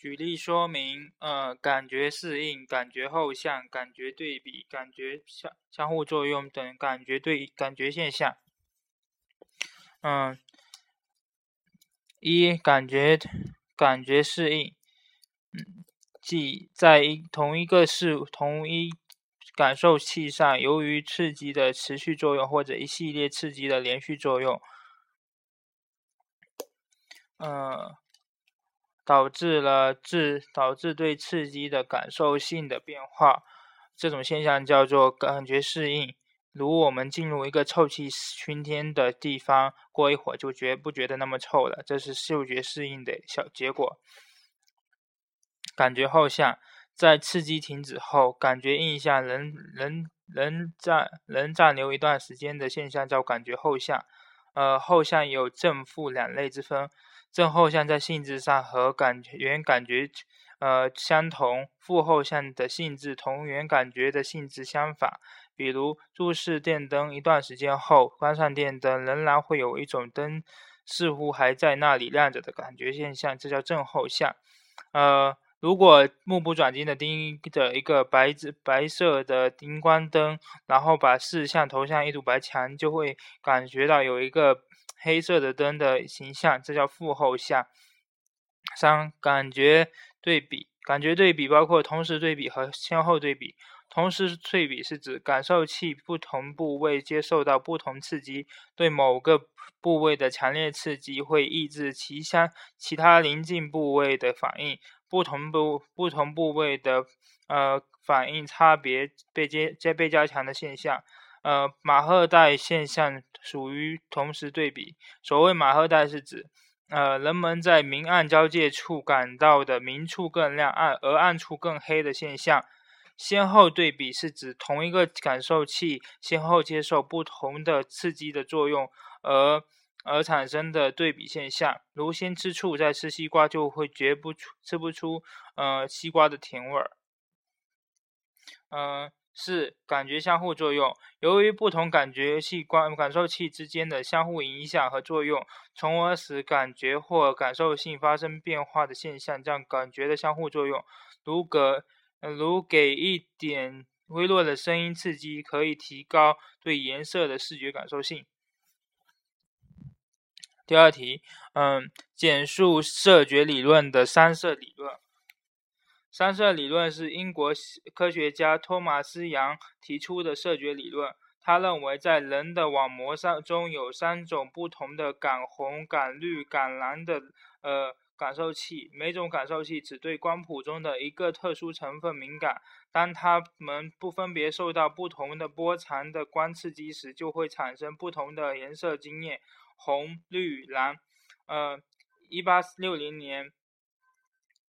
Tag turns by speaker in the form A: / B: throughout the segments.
A: 举例说明，呃，感觉适应、感觉后向、感觉对比、感觉相相互作用等感觉对感觉现象。嗯，一感觉感觉适应，嗯，即在一同一个事同一感受器上，由于刺激的持续作用或者一系列刺激的连续作用，嗯。导致了致导致对刺激的感受性的变化，这种现象叫做感觉适应。如我们进入一个臭气熏天的地方，过一会儿就觉不觉得那么臭了，这是嗅觉适应的小结果。感觉后向，在刺激停止后，感觉印象仍仍仍暂仍暂留一段时间的现象叫感觉后向。呃，后向有正负两类之分。正后向在性质上和感原感觉呃相同，负后向的性质同原感觉的性质相反。比如注视电灯一段时间后，关上电灯，仍然会有一种灯似乎还在那里亮着的感觉现象，这叫正后向。呃，如果目不转睛地盯着一个白纸白色的荧光灯，然后把视线投向一堵白墙，就会感觉到有一个。黑色的灯的形象，这叫负后向。三、感觉对比，感觉对比包括同时对比和先后对比。同时对比是指感受器不同部位接受到不同刺激，对某个部位的强烈刺激会抑制其相其他邻近部位的反应，不同部不同部位的呃反应差别被接加被加强的现象。呃，马赫代现象属于同时对比。所谓马赫代是指，呃，人们在明暗交界处感到的明处更亮，暗而暗处更黑的现象。先后对比是指同一个感受器先后接受不同的刺激的作用而而产生的对比现象。如先吃醋，再吃西瓜，就会觉不出吃不出呃西瓜的甜味儿。嗯。四、感觉相互作用。由于不同感觉器官感受器之间的相互影响和作用，从而使感觉或感受性发生变化的现象，叫感觉的相互作用。如给如给一点微弱的声音刺激，可以提高对颜色的视觉感受性。第二题，嗯，简述色觉理论的三色理论。三色理论是英国科学家托马斯·杨提出的色觉理论。他认为，在人的网膜上中有三种不同的感红、感绿、感蓝的呃感受器，每种感受器只对光谱中的一个特殊成分敏感。当它们不分别受到不同的波长的光刺激时，就会产生不同的颜色经验：红、绿、蓝。呃，一八六零年。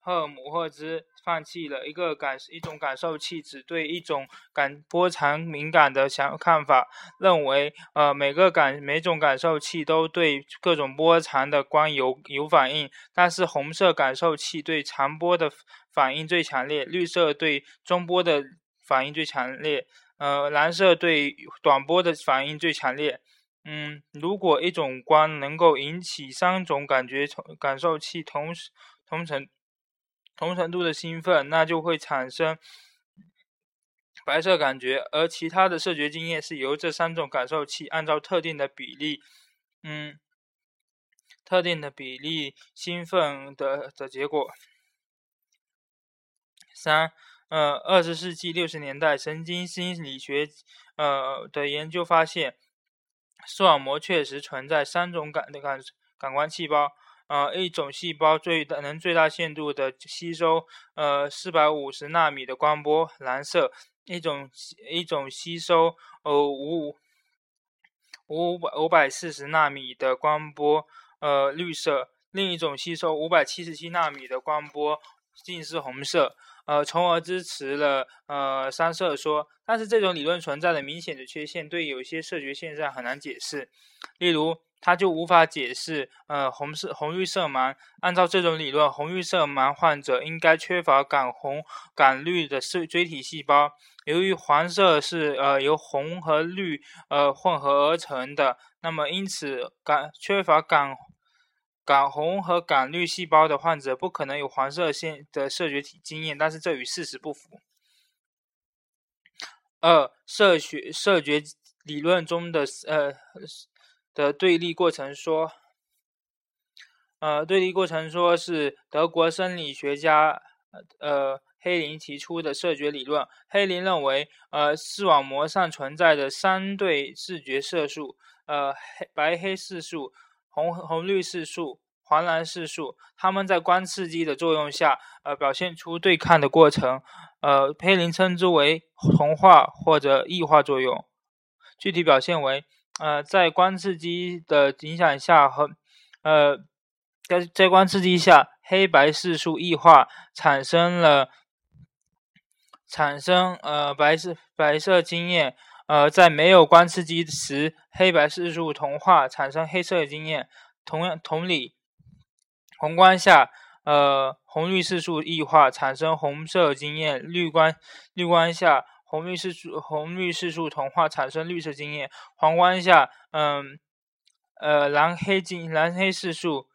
A: 赫姆赫兹放弃了一个感一种感受器只对一种感波长敏感的想看法，认为呃每个感每种感受器都对各种波长的光有有反应，但是红色感受器对长波的反应最强烈，绿色对中波的反应最强烈，呃蓝色对短波的反应最强烈。嗯，如果一种光能够引起三种感觉感受器同时同程。同程度的兴奋，那就会产生白色感觉，而其他的视觉经验是由这三种感受器按照特定的比例，嗯，特定的比例兴奋的的结果。三，呃，二十世纪六十年代，神经心理学呃的研究发现，视网膜确实存在三种感的感感官细胞。呃，一种细胞最大能最大限度的吸收呃四百五十纳米的光波，蓝色；一种一种吸收呃五五百五百四十纳米的光波，呃绿色；另一种吸收五百七十七纳米的光波，近似红色。呃，从而支持了呃三色说。但是这种理论存在的明显的缺陷，对有些视觉现象很难解释，例如。它就无法解释，呃，红色红绿色盲。按照这种理论，红绿色盲患者应该缺乏感红、感绿的视锥体细胞。由于黄色是呃由红和绿呃混合而成的，那么因此感缺乏感感红和感绿细胞的患者不可能有黄色线的视觉体经验，但是这与事实不符。二、色觉色觉理论中的呃的对立过程说，呃，对立过程说是德国生理学家呃黑林提出的视觉理论。黑林认为，呃，视网膜上存在的三对视觉色素，呃，黑白黑色素。红红绿色素、黄蓝色素，它们在光刺激的作用下，呃，表现出对抗的过程，呃，佩林称之为同化或者异化作用。具体表现为，呃，在光刺激的影响下和，呃，在在光刺激下，黑白色素异化，产生了产生呃白色白色经验。呃，在没有光刺激时，黑白色素同化产生黑色经验。同样，同理，红光下，呃，红绿色素异化产生红色经验；绿光，绿光下，红绿色素红绿色素同化产生绿色经验；黄光下，嗯，呃，蓝黑经蓝黑色素，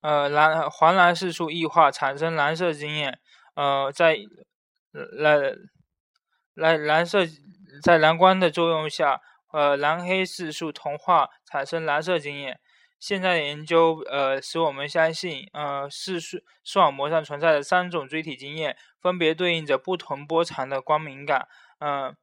A: 呃，蓝黄蓝色素异化产生蓝色经验。呃，在蓝。蓝蓝色在蓝光的作用下，呃，蓝黑色素同化产生蓝色经验。现在的研究，呃，使我们相信，呃，视视视网膜上存在的三种锥体经验，分别对应着不同波长的光敏感。嗯，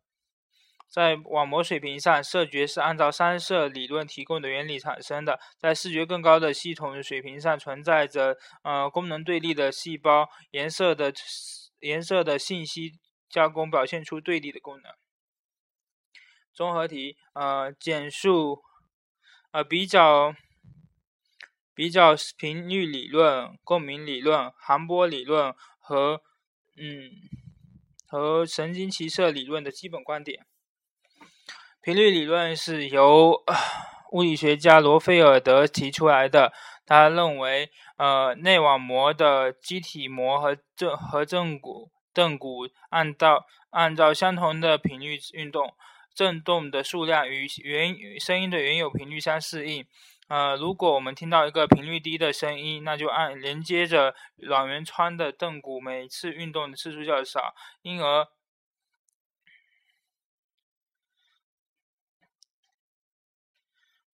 A: 在网膜水平上，视觉是按照三色理论提供的原理产生的。在视觉更高的系统水平上，存在着呃功能对立的细胞颜色的颜色的信息。加工表现出对立的功能。综合题，呃，简述，呃，比较，比较频率理论、共鸣理论、航波理论和，嗯，和神经骑射理论的基本观点。频率理论是由物理学家罗菲尔德提出来的。他认为，呃，内网膜的基体膜和正和正骨。正骨按照按照相同的频率运动，振动的数量与原声音的原有频率相适应。呃，如果我们听到一个频率低的声音，那就按连接着卵圆窗的振骨每次运动的次数较少，因而，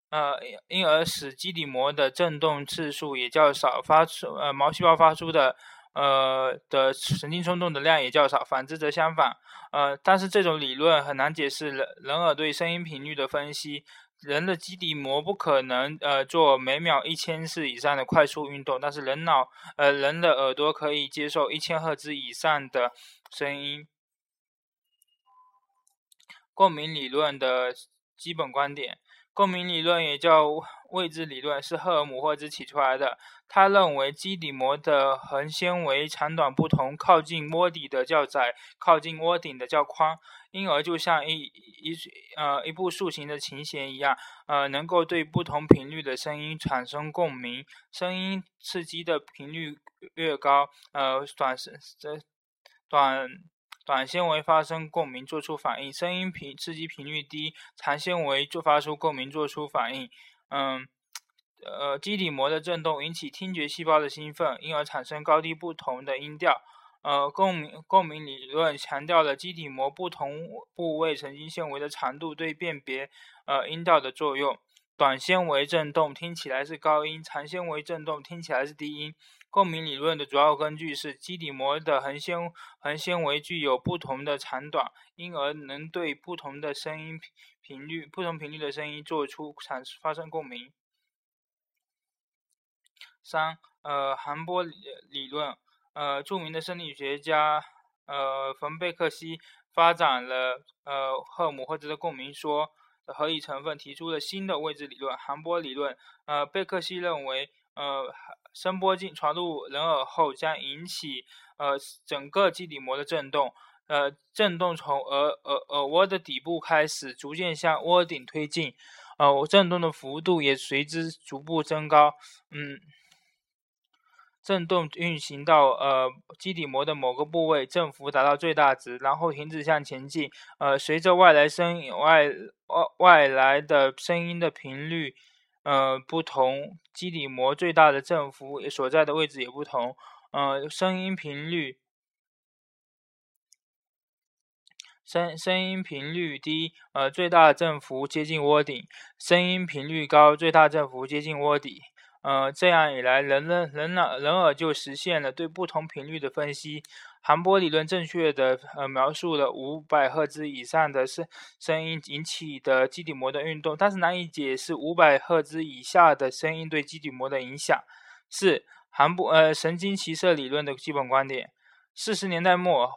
A: 呃，因而使基底膜的振动次数也较少，发出呃毛细胞发出的。呃的神经冲动的量也较少，反之则相反。呃，但是这种理论很难解释人人耳对声音频率的分析。人的基底膜不可能呃做每秒一千次以上的快速运动，但是人脑呃人的耳朵可以接受一千赫兹以上的声音。共鸣理论的基本观点。共鸣理论也叫位置理论，是赫尔姆霍兹提出来的。他认为基底膜的横纤维长短不同，靠近窝底的较窄，靠近窝顶的较宽，因而就像一一呃一部竖形的琴弦一样，呃能够对不同频率的声音产生共鸣。声音刺激的频率越高，呃短时这短。短纤维发生共鸣，做出反应；声音频刺激频率低，长纤维就发出共鸣，做出反应。嗯，呃，基底膜的振动引起听觉细胞的兴奋，因而产生高低不同的音调。呃，共鸣共鸣理论强调了基底膜不同部位神经纤维的长度对辨别呃音调的作用。短纤维振动听起来是高音，长纤维振动听起来是低音。共鸣理论的主要根据是基底膜的横纤横纤维具有不同的长短，因而能对不同的声音频率、不同频率的声音做出产发生共鸣。三，呃，韩波理论，呃，著名的生理学家，呃，冯贝克西发展了呃赫姆霍兹的共鸣说的合理成分，提出了新的位置理论——含波理论。呃，贝克西认为，呃。声波进传入人耳后，将引起呃整个基底膜的振动，呃振动从耳耳耳蜗的底部开始，逐渐向窝顶推进，呃振动的幅度也随之逐步增高，嗯，振动运行到呃基底膜的某个部位，振幅达到最大值，然后停止向前进，呃随着外来声外外外来的声音的频率。呃不同，基底膜最大的振幅所在的位置也不同。呃，声音频率。声声音频率低，呃，最大振幅接近窝顶；声音频率高，最大振幅接近窝底。呃，这样一来，人人人脑人耳就实现了对不同频率的分析。韩波理论正确的呃描述了五百赫兹以上的声声音引起的基底膜的运动，但是难以解释五百赫兹以下的声音对基底膜的影响。四韩波呃神经骑射理论的基本观点。四十年代末，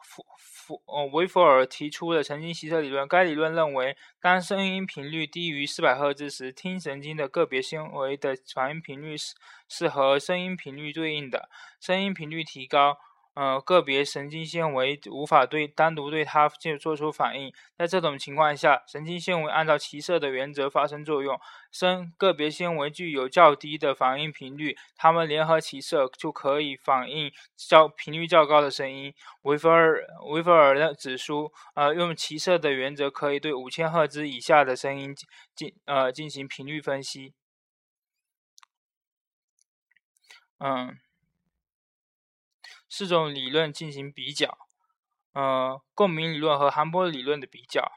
A: 呃维弗尔提出的神经骑射理论。该理论认为，当声音频率低于四百赫兹时，听神经的个别纤维的传音频率是是和声音频率对应的。声音频率提高。呃，个别神经纤维无法对单独对它就做出反应。在这种情况下，神经纤维按照骑射的原则发生作用。声个别纤维具有较低的反应频率，它们联合骑射就可以反映较频率较高的声音。维弗尔维弗尔的指出，呃，用骑射的原则可以对五千赫兹以下的声音进呃进行频率分析。嗯。四种理论进行比较，呃，共鸣理论和韩波理论的比较。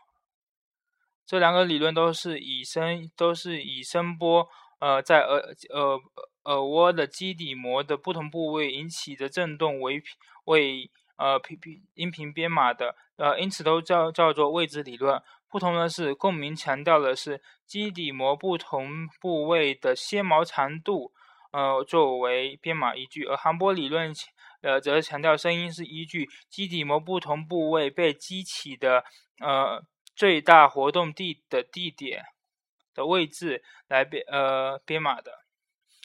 A: 这两个理论都是以声都是以声波，呃，在耳呃耳蜗的基底膜的不同部位引起的振动为为呃频频音频编码的，呃，因此都叫叫做位置理论。不同的是，共鸣强调的是基底膜不同部位的纤毛长度，呃，作为编码依据，而韩波理论。呃，则强调声音是依据基底膜不同部位被激起的呃最大活动地的地点的位置来编呃编码的，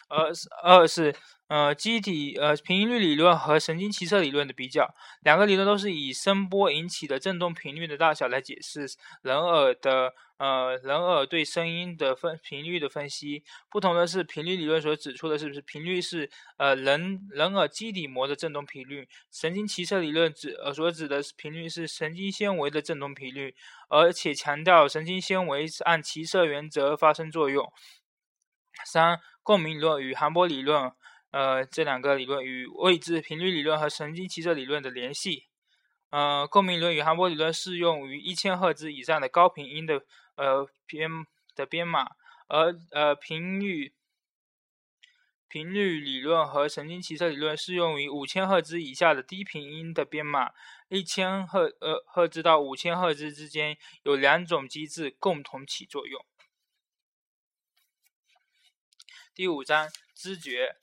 A: 而二是。呃，机体呃频率理论和神经骑射理论的比较，两个理论都是以声波引起的振动频率的大小来解释人耳的呃人耳对声音的分频率的分析。不同的是，频率理论所指出的是不是频率是呃人人耳基底膜的振动频率，神经骑射理论指呃所指的是频率是神经纤维的振动频率，而且强调神经纤维按骑射原则发生作用。三，共鸣理论与韩波理论。呃，这两个理论与位置频率理论和神经骑射理论的联系。呃，共鸣理论与韩波理论适用于一千赫兹以上的高频音的呃编的编码，而呃频率频率理论和神经骑射理论适用于五千赫兹以下的低频音的编码。一千赫呃赫兹到五千赫兹之间有两种机制共同起作用。第五章知觉。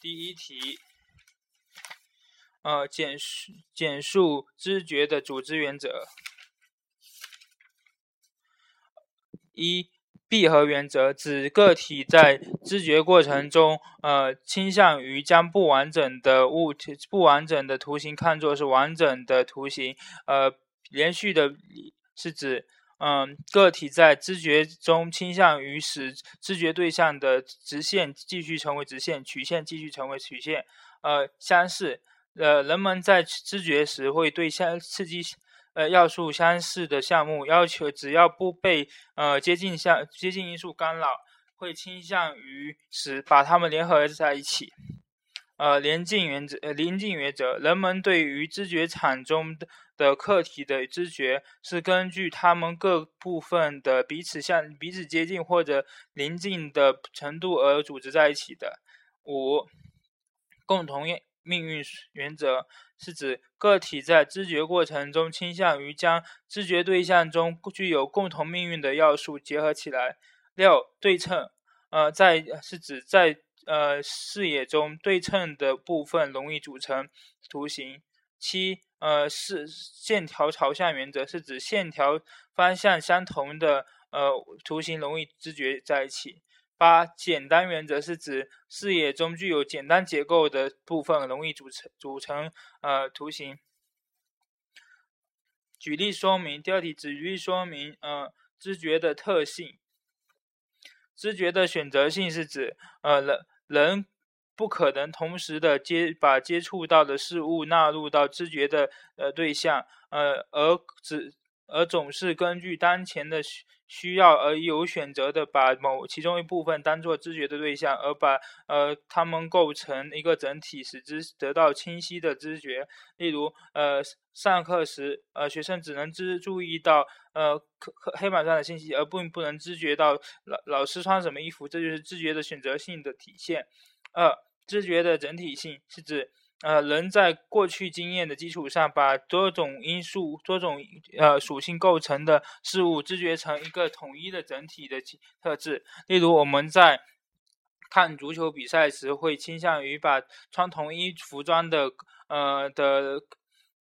A: 第一题，呃，简述简述知觉的组织原则。一，闭合原则指个体在知觉过程中，呃，倾向于将不完整的物体、不完整的图形看作是完整的图形。呃，连续的是指。嗯，个体在知觉中倾向于使知觉对象的直线继续成为直线，曲线继续成为曲线。呃，相似，呃，人们在知觉时会对相刺激呃要素相似的项目要求，只要不被呃接近相接近因素干扰，会倾向于使把它们联合在一起。呃，临近原则，呃，临近原则，人们对于知觉场中的的客体的知觉是根据它们各部分的彼此相、彼此接近或者临近的程度而组织在一起的。五，共同命运原则是指个体在知觉过程中倾向于将知觉对象中具有共同命运的要素结合起来。六，对称，呃，在是指在。呃，视野中对称的部分容易组成图形。七，呃，是线条朝向原则，是指线条方向相同的呃图形容易知觉在一起。八，简单原则是指视野中具有简单结构的部分容易组成组成呃图形。举例说明，第二题举例说明呃知觉的特性。知觉的选择性是指呃人。人不可能同时的接把接触到的事物纳入到知觉的呃对象，呃，而只而总是根据当前的需需要而有选择的把某其中一部分当做知觉的对象，而把呃它们构成一个整体，使之得到清晰的知觉。例如，呃，上课时，呃，学生只能知注意到呃课黑板上的信息，而并不能知觉到老老师穿什么衣服，这就是知觉的选择性的体现。二、知觉的整体性是指。呃，人在过去经验的基础上，把多种因素、多种呃属性构成的事物知觉成一个统一的整体的特质。例如，我们在看足球比赛时，会倾向于把穿同一服装的呃的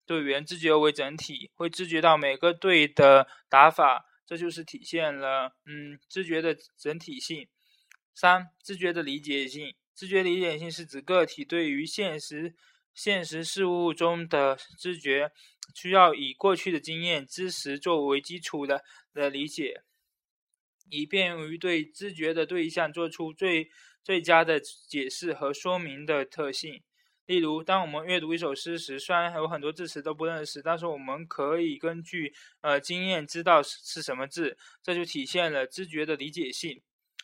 A: 队员知觉为整体，会知觉到每个队的打法，这就是体现了嗯知觉的整体性。三、知觉的理解性，知觉理解性是指个体对于现实。现实事物中的知觉需要以过去的经验知识作为基础的的理解，以便于对知觉的对象做出最最佳的解释和说明的特性。例如，当我们阅读一首诗时，虽然有很多字词都不认识，但是我们可以根据呃经验知道是什么字，这就体现了知觉的理解性。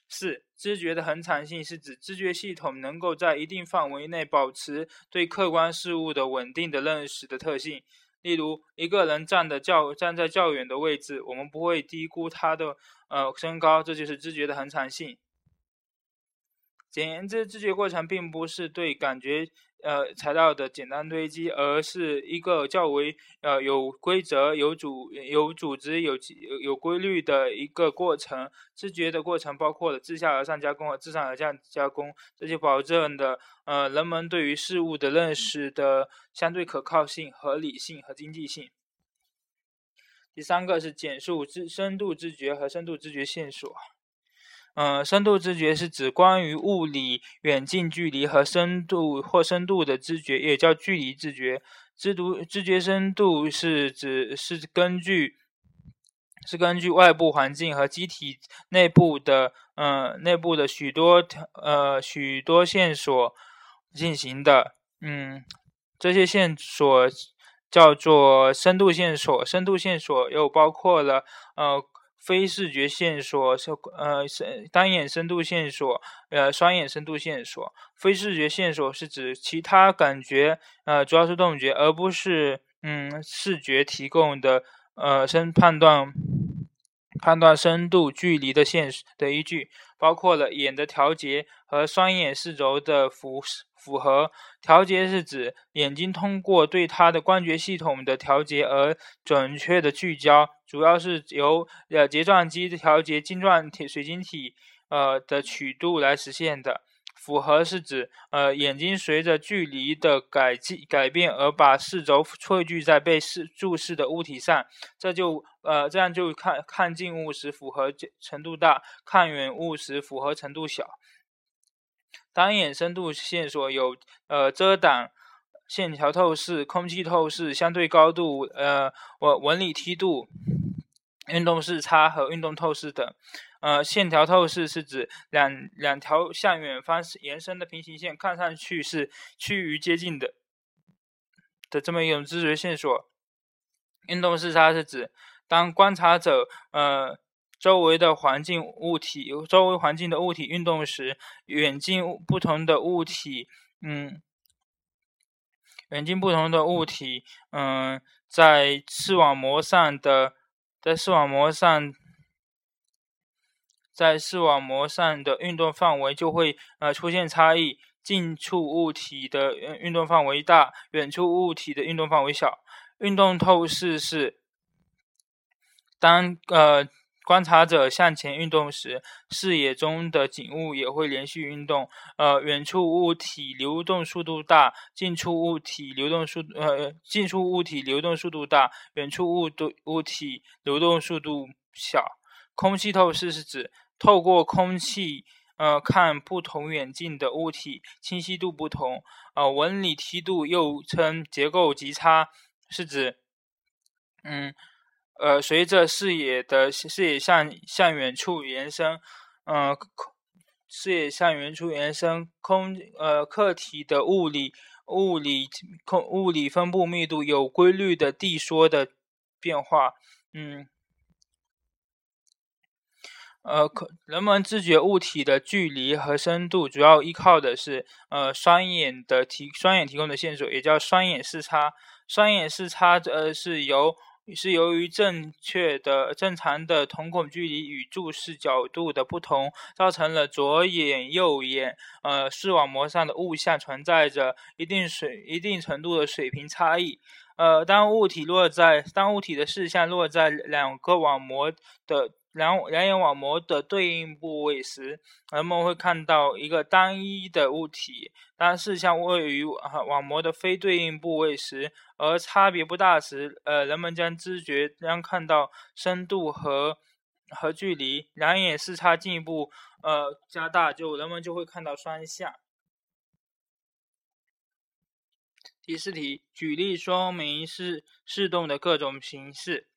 A: 四、知觉的恒常性是指知觉系统能够在一定范围内保持对客观事物的稳定的认识的特性。例如，一个人站的较站在较远的位置，我们不会低估他的呃身高，这就是知觉的恒常性。简言之，知觉过程并不是对感觉。呃，材料的简单堆积，而是一个较为呃有规则、有组、有组织、有有规律的一个过程。知觉的过程包括了自下而上加工和自上而下加工，这就保证的呃人们对于事物的认识的相对可靠性、合理性和经济性。第三个是简述知深度知觉和深度知觉线索。嗯，深度知觉是指关于物理远近距离和深度或深度的知觉，也叫距离知觉。知读知觉深度是指是根据是根据外部环境和机体内部的嗯内部的许多条呃许多线索进行的。嗯，这些线索叫做深度线索。深度线索又包括了呃。非视觉线索是呃是单眼深度线索，呃双眼深度线索。非视觉线索是指其他感觉，呃主要是动觉，而不是嗯视觉提供的呃深判断判断深度距离的线的依据，包括了眼的调节和双眼视轴的符符合。调节是指眼睛通过对它的光觉系统的调节而准确的聚焦。主要是由呃睫状肌调节晶状体水晶体呃的曲度来实现的。符合是指呃眼睛随着距离的改进改变而把视轴汇聚在被视注视的物体上，这就呃这样就看看近物时符合程度大，看远物时符合程度小。单眼深度线索有呃遮挡。线条透视、空气透视、相对高度、呃纹纹理梯度、运动视差和运动透视等。呃，线条透视是指两两条向远方延伸的平行线看上去是趋于接近的的这么一种知觉线索。运动视差是指当观察者呃周围的环境物体周围环境的物体运动时，远近不同的物体嗯。远近不同的物体，嗯，在视网膜上的，在视网膜上，在视网膜上的运动范围就会呃出现差异。近处物体的运动范围大，远处物体的运动范围小。运动透视是当呃。观察者向前运动时，视野中的景物也会连续运动。呃，远处物体流动速度大，近处物体流动速呃近处物体流动速度大，远处物的物体流动速度小。空气透视是指透过空气呃看不同远近的物体，清晰度不同。呃，纹理梯度又称结构极差，是指嗯。呃，随着视野的视野向向远处延伸，嗯，视野向远处延伸，空呃客体的物理物理空物理分布密度有规律的递缩的变化。嗯。呃，可人们知觉物体的距离和深度，主要依靠的是呃双眼的提双眼提供的线索，也叫双眼视差。双眼视差呃是由是由于正确的正常的瞳孔距离与注视角度的不同，造成了左眼右眼呃视网膜上的物象存在着一定水一定程度的水平差异。呃，当物体落在当物体的视线落在两个网膜的。两两眼网膜的对应部位时，人们会看到一个单一的物体；当视像位于网膜的非对应部位时，而差别不大时，呃，人们将知觉将看到深度和和距离。两眼视差进一步呃加大，就人们就会看到双向。第四题，举例说明视视动的各种形式。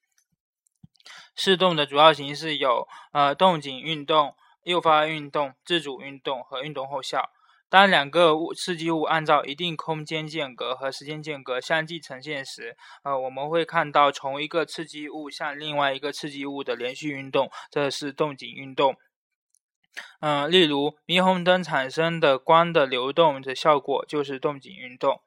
A: 视动的主要形式有：呃，动景运动、诱发运动、自主运动和运动后效。当两个物刺激物按照一定空间间隔和时间间隔相继呈现时，呃，我们会看到从一个刺激物向另外一个刺激物的连续运动，这是动景运动。嗯，例如霓虹灯产生的光的流动的效果就是动景运动。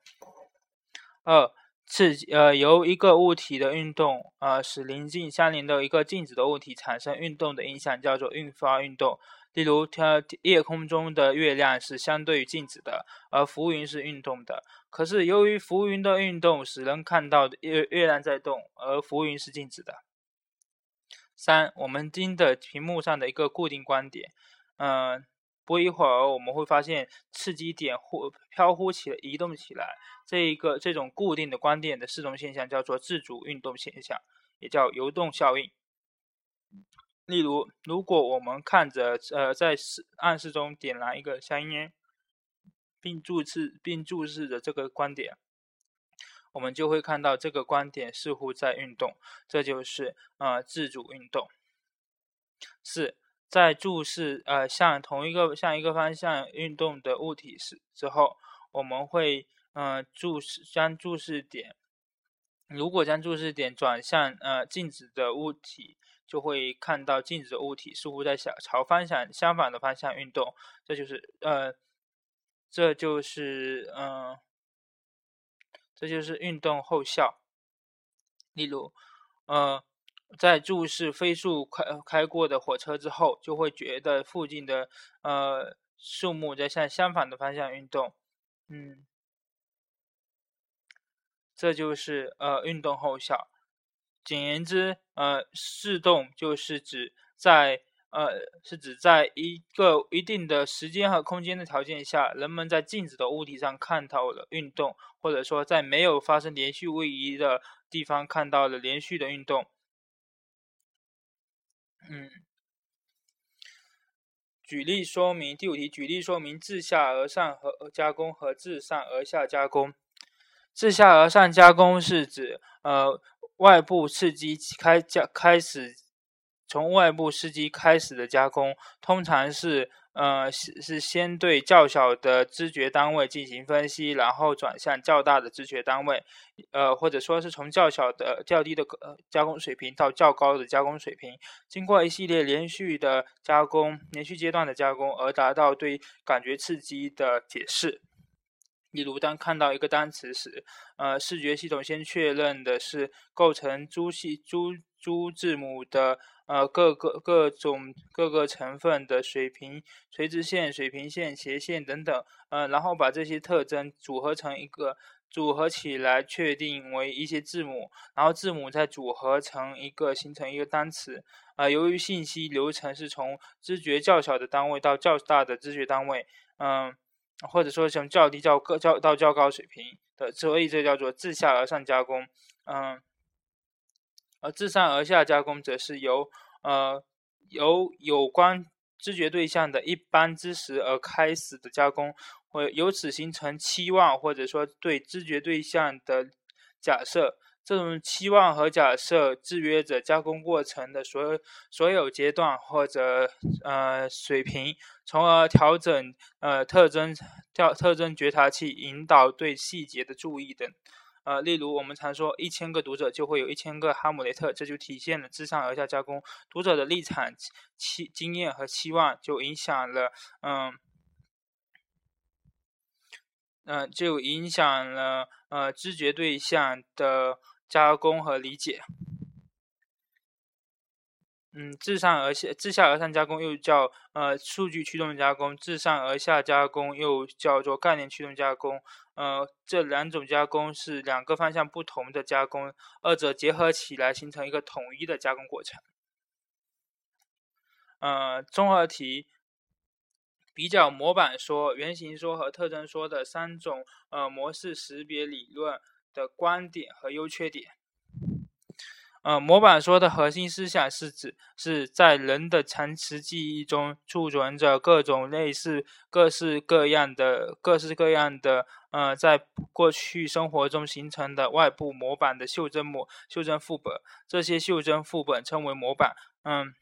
A: 二刺激呃，由一个物体的运动呃，使邻近相邻的一个静止的物体产生运动的影响，叫做运发运动。例如，天夜空中的月亮是相对于静止的，而浮云是运动的。可是，由于浮云的运动使人看到月月亮在动，而浮云是静止的。三，我们盯的屏幕上的一个固定观点，嗯。不一会儿，我们会发现刺激点忽飘忽起来、移动起来，这一个这种固定的观点的视动现象叫做自主运动现象，也叫游动效应。例如，如果我们看着呃在暗室中点燃一个香烟，并注视并注视着这个观点，我们就会看到这个观点似乎在运动，这就是呃自主运动。四。在注视呃向同一个向一个方向运动的物体时之后，我们会嗯注视将注视点，如果将注视点转向呃静止的物体，就会看到静止的物体似乎在向朝方向相反的方向运动，这就是呃这就是嗯这就是运动后效，例如呃。在注视飞速开开过的火车之后，就会觉得附近的呃树木在向相反的方向运动，嗯，这就是呃运动后效。简言之，呃，视动就是指在呃是指在一个一定的时间和空间的条件下，人们在静止的物体上看到了运动，或者说在没有发生连续位移的地方看到了连续的运动。嗯，举例说明第五题，举例说明自下而上和加工和自上而下加工。自下而上加工是指呃外部刺激开加开始，从外部刺激开始的加工，通常是。呃，是是先对较小的知觉单位进行分析，然后转向较大的知觉单位，呃，或者说是从较小的、较低的呃加工水平到较高的加工水平，经过一系列连续的加工、连续阶段的加工，而达到对感觉刺激的解释。例如，当看到一个单词时，呃，视觉系统先确认的是构成珠系珠珠字母的。呃，各个各种各个成分的水平、垂直线、水平线、斜线等等，呃，然后把这些特征组合成一个组合起来，确定为一些字母，然后字母再组合成一个形成一个单词。呃，由于信息流程是从知觉较小的单位到较大的知觉单位，嗯，或者说从较低较高较到较高水平的，所以这叫做自下而上加工，嗯。而自上而下加工则是由呃由有关知觉对象的一般知识而开始的加工，或由此形成期望或者说对知觉对象的假设。这种期望和假设制约着加工过程的所有所有阶段或者呃水平，从而调整呃特征调特征觉察器引导对细节的注意等。呃，例如我们常说一千个读者就会有一千个哈姆雷特，这就体现了自上而下加工。读者的立场、期经验和期望就影响了，嗯，嗯，就影响了呃知觉对象的加工和理解。嗯，自上而下、自下而上加工又叫呃数据驱动加工，自上而下加工又叫做概念驱动加工。呃，这两种加工是两个方向不同的加工，二者结合起来形成一个统一的加工过程。呃，综合题比较模板说、原型说和特征说的三种呃模式识别理论的观点和优缺点。呃，模板说的核心思想是指是在人的长期记忆中储存着各种类似、各式各样的、各式各样的呃，在过去生活中形成的外部模板的袖珍模、袖珍副本。这些袖珍副本称为模板。嗯，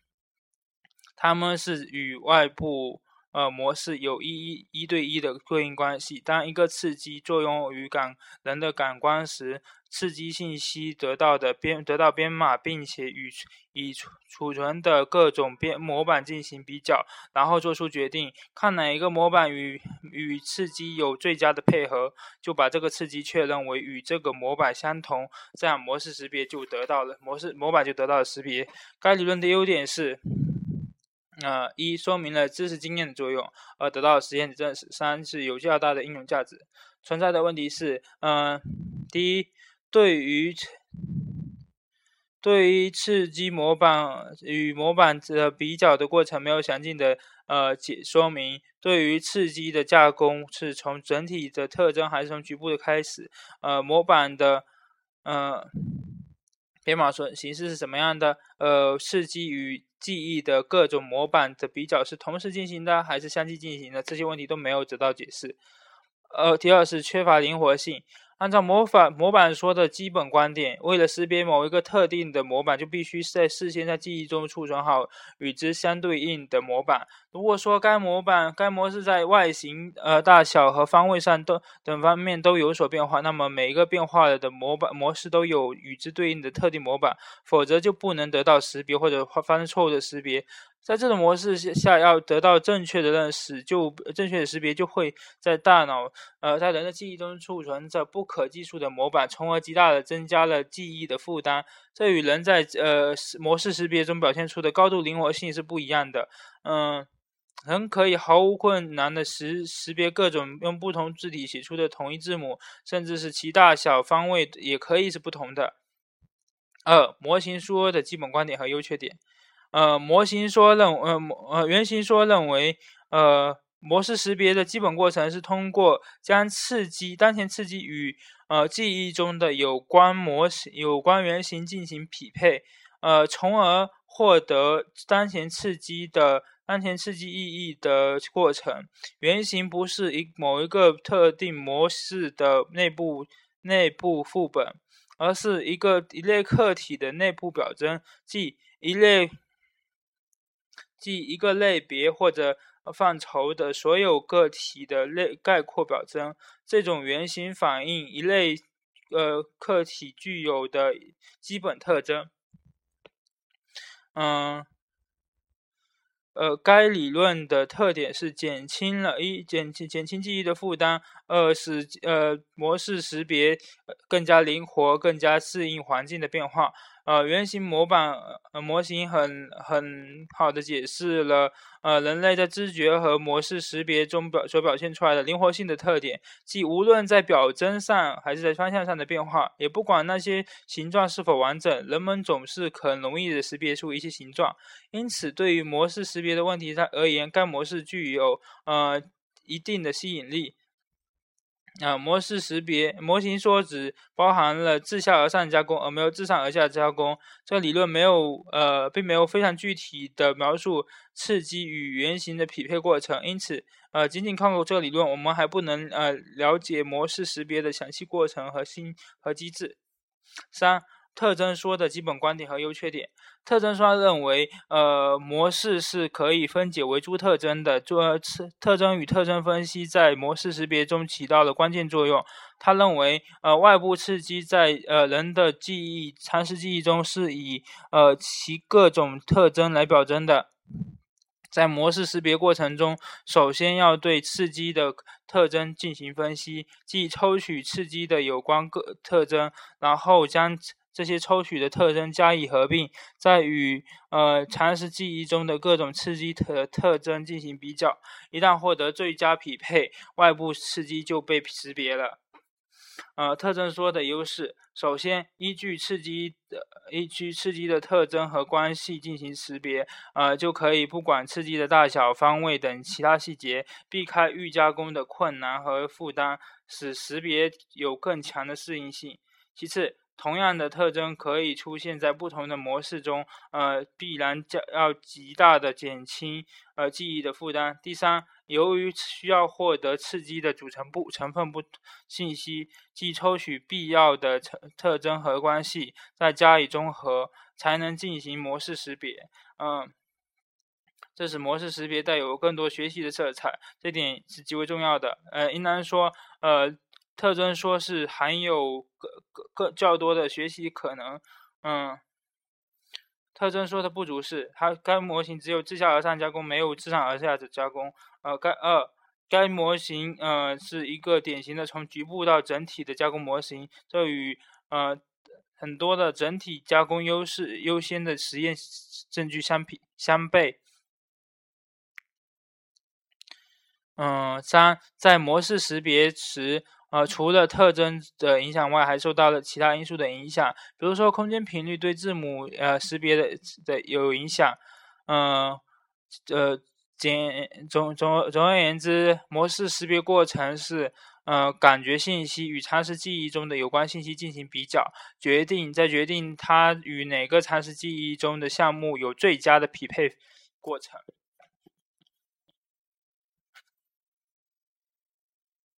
A: 它们是与外部。呃，模式有一一一对一的对应关系。当一个刺激作用于感人的感官时，刺激信息得到的编得到编码，并且与已储储存的各种编模板进行比较，然后做出决定，看哪一个模板与与刺激有最佳的配合，就把这个刺激确认为与这个模板相同，这样模式识别就得到了模式模板就得到了识别。该理论的优点是。呃，一说明了知识经验的作用，而得到实验的证实。三是有较大的应用价值。存在的问题是，嗯，第一，对于对于刺激模板与模板的比较的过程没有详尽的呃解说明。对于刺激的架构是从整体的特征还是从局部的开始？呃，模板的呃 编码说形式是什么样的？呃，刺激与记忆的各种模板的比较是同时进行的还是相继进行的？这些问题都没有得到解释。呃，第二是缺乏灵活性。按照模板模板说的基本观点，为了识别某一个特定的模板，就必须在事先在记忆中储存好与之相对应的模板。如果说该模板、该模式在外形、呃大小和方位上都等方面都有所变化，那么每一个变化了的模板模式都有与之对应的特定模板，否则就不能得到识别或者发生错误的识别。在这种模式下，要得到正确的认识，就正确的识别，就会在大脑，呃，在人的记忆中储存着不可计数的模板，从而极大的增加了记忆的负担。这与人在呃模式识别中表现出的高度灵活性是不一样的。嗯，人可以毫无困难的识识别各种用不同字体写出的同一字母，甚至是其大小、方位也可以是不同的。二、模型说的基本观点和优缺点。呃，模型说认，呃模，呃，原型说认为，呃，模式识别的基本过程是通过将刺激当前刺激与呃记忆中的有关模型、有关原型进行匹配，呃，从而获得当前刺激的当前刺激意义的过程。原型不是一某一个特定模式的内部内部副本，而是一个一类客体的内部表征，即一类。即一个类别或者范畴的所有个体的类概括表征，这种原型反映一类呃客体具有的基本特征。嗯，呃，该理论的特点是减轻了一减轻减轻记忆的负担，二是呃模式识别更加灵活，更加适应环境的变化。呃，原型模板呃模型很很好的解释了呃人类在知觉和模式识别中表所表现出来的灵活性的特点，即无论在表征上还是在方向上的变化，也不管那些形状是否完整，人们总是很容易的识别出一些形状。因此，对于模式识别的问题上而言，该模式具有呃一定的吸引力。啊，模式识别模型说只包含了自下而上加工，而没有自上而下加工。这个理论没有呃，并没有非常具体的描述刺激与原型的匹配过程。因此，呃，仅仅靠这个理论，我们还不能呃了解模式识别的详细过程和新和机制。三，特征说的基本观点和优缺点。特征说认为，呃，模式是可以分解为诸特征的。做特特征与特征分析在模式识别中起到了关键作用。他认为，呃，外部刺激在呃人的记忆、常识记忆中是以呃其各种特征来表征的。在模式识别过程中，首先要对刺激的特征进行分析，即抽取刺激的有关各特征，然后将这些抽取的特征加以合并，再与呃常识记忆中的各种刺激特特征进行比较。一旦获得最佳匹配，外部刺激就被识别了。呃，特征说的优势，首先依据刺激的依据刺激的特征和关系进行识别，呃，就可以不管刺激的大小、方位等其他细节，避开预加工的困难和负担，使识别有更强的适应性。其次，同样的特征可以出现在不同的模式中，呃，必然将要极大的减轻呃记忆的负担。第三，由于需要获得刺激的组成部成分不信息，即抽取必要的特特征和关系，再加以综合，才能进行模式识别。嗯，这使模式识别带有更多学习的色彩，这点是极为重要的。呃，应当说，呃。特征说是含有个个个较多的学习可能，嗯，特征说的不足是它该模型只有自下而上加工，没有自上而下的加工。呃，该二该模型呃是一个典型的从局部到整体的加工模型，这与呃很多的整体加工优势优先的实验证据相比相悖。嗯，三在模式识别时。呃，除了特征的影响外，还受到了其他因素的影响，比如说空间频率对字母呃识别的的有影响。嗯，呃，简总总总而言之，模式识别过程是呃感觉信息与常识记忆中的有关信息进行比较，决定再决定它与哪个常识记忆中的项目有最佳的匹配过程。